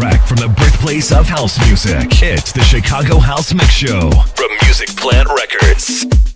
track from the birthplace of house music. It's the Chicago House Mix Show from Music Plant Records.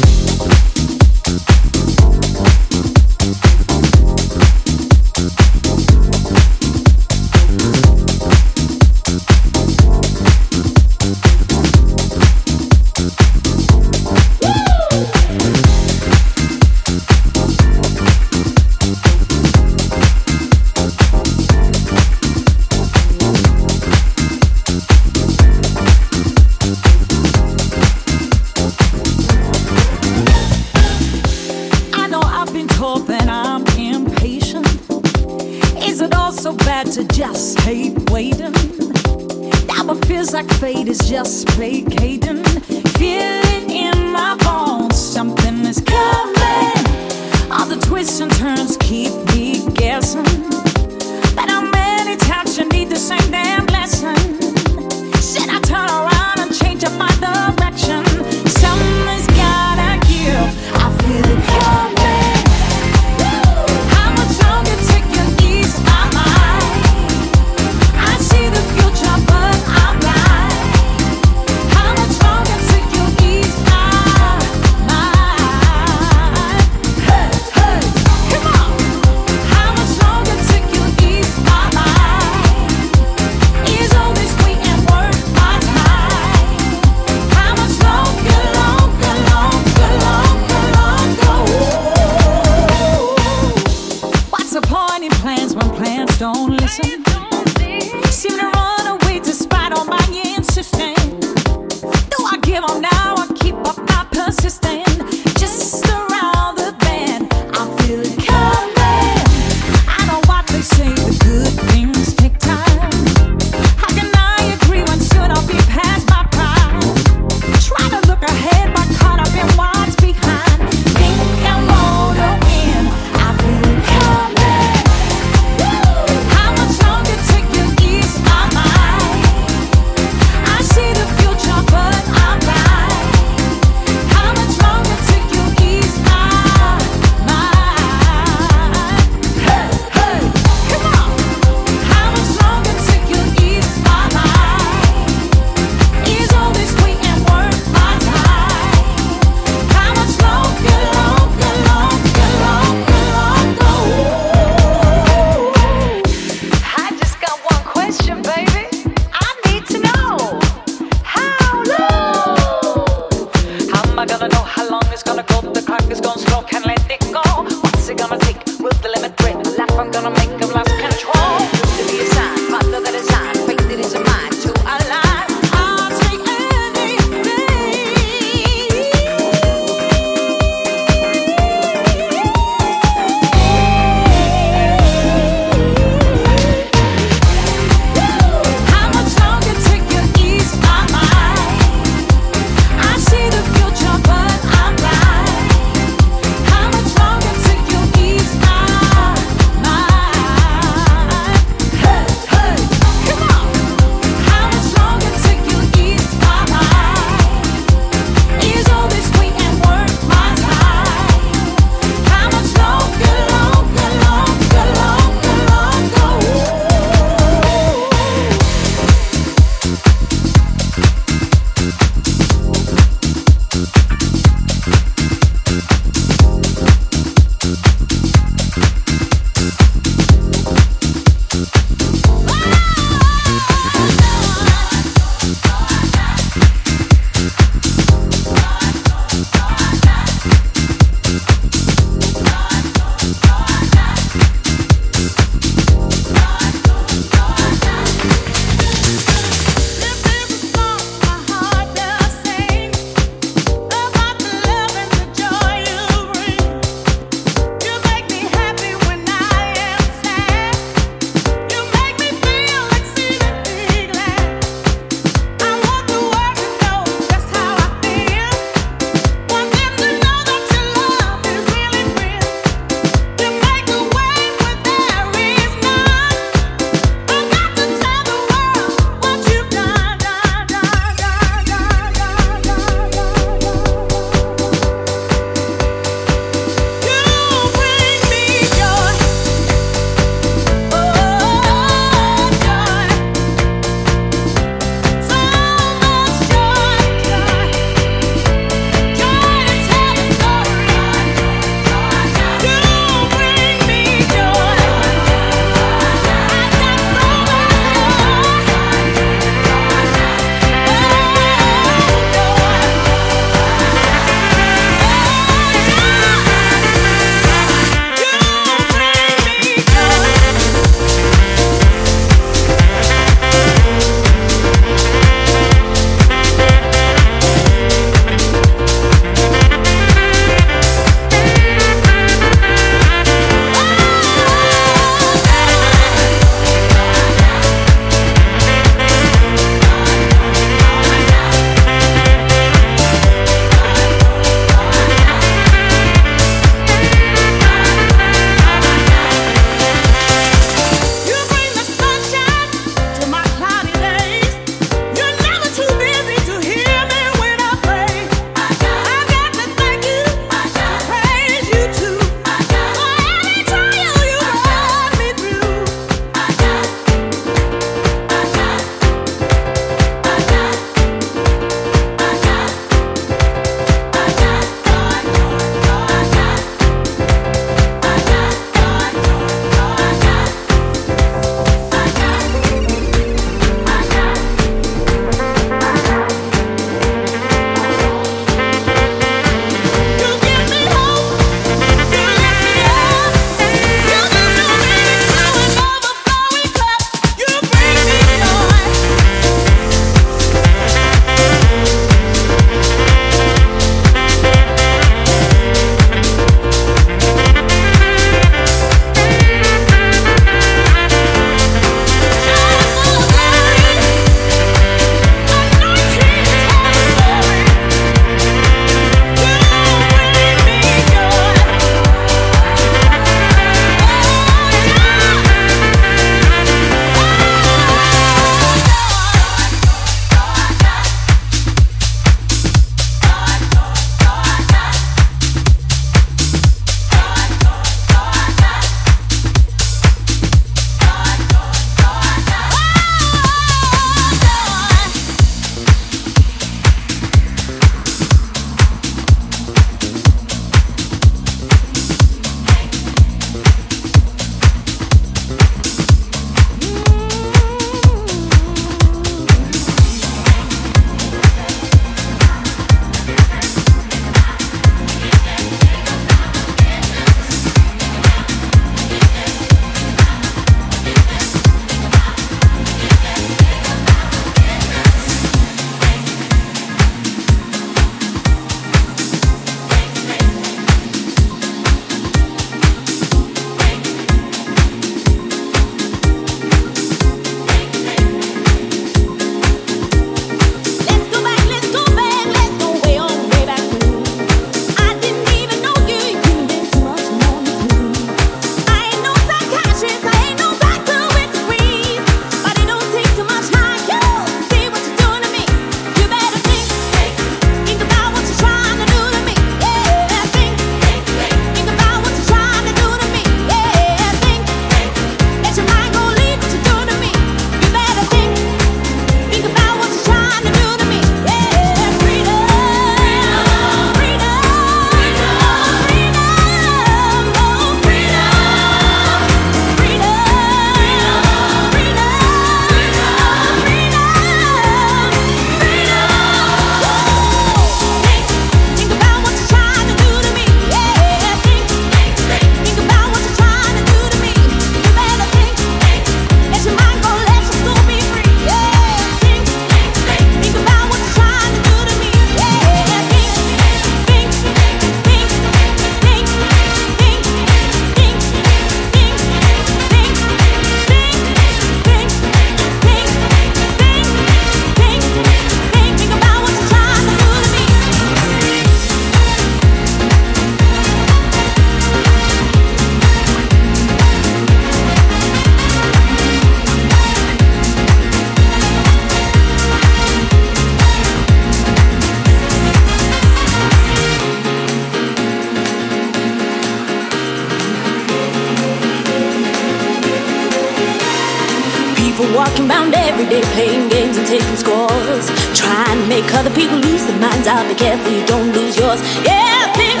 Every day playing games and taking scores. Trying to make other people lose their minds out. Be careful you don't lose yours. Yeah, think,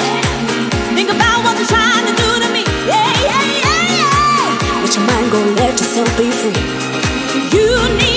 think about what you're trying to do to me. Yeah, yeah, yeah, yeah. Let your mind go, let yourself be free. You need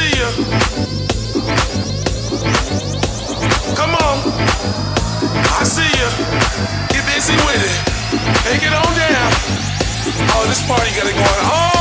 see you. Come on, I see you. Get busy with it. Take it on down. Oh, this party got it going on. Oh.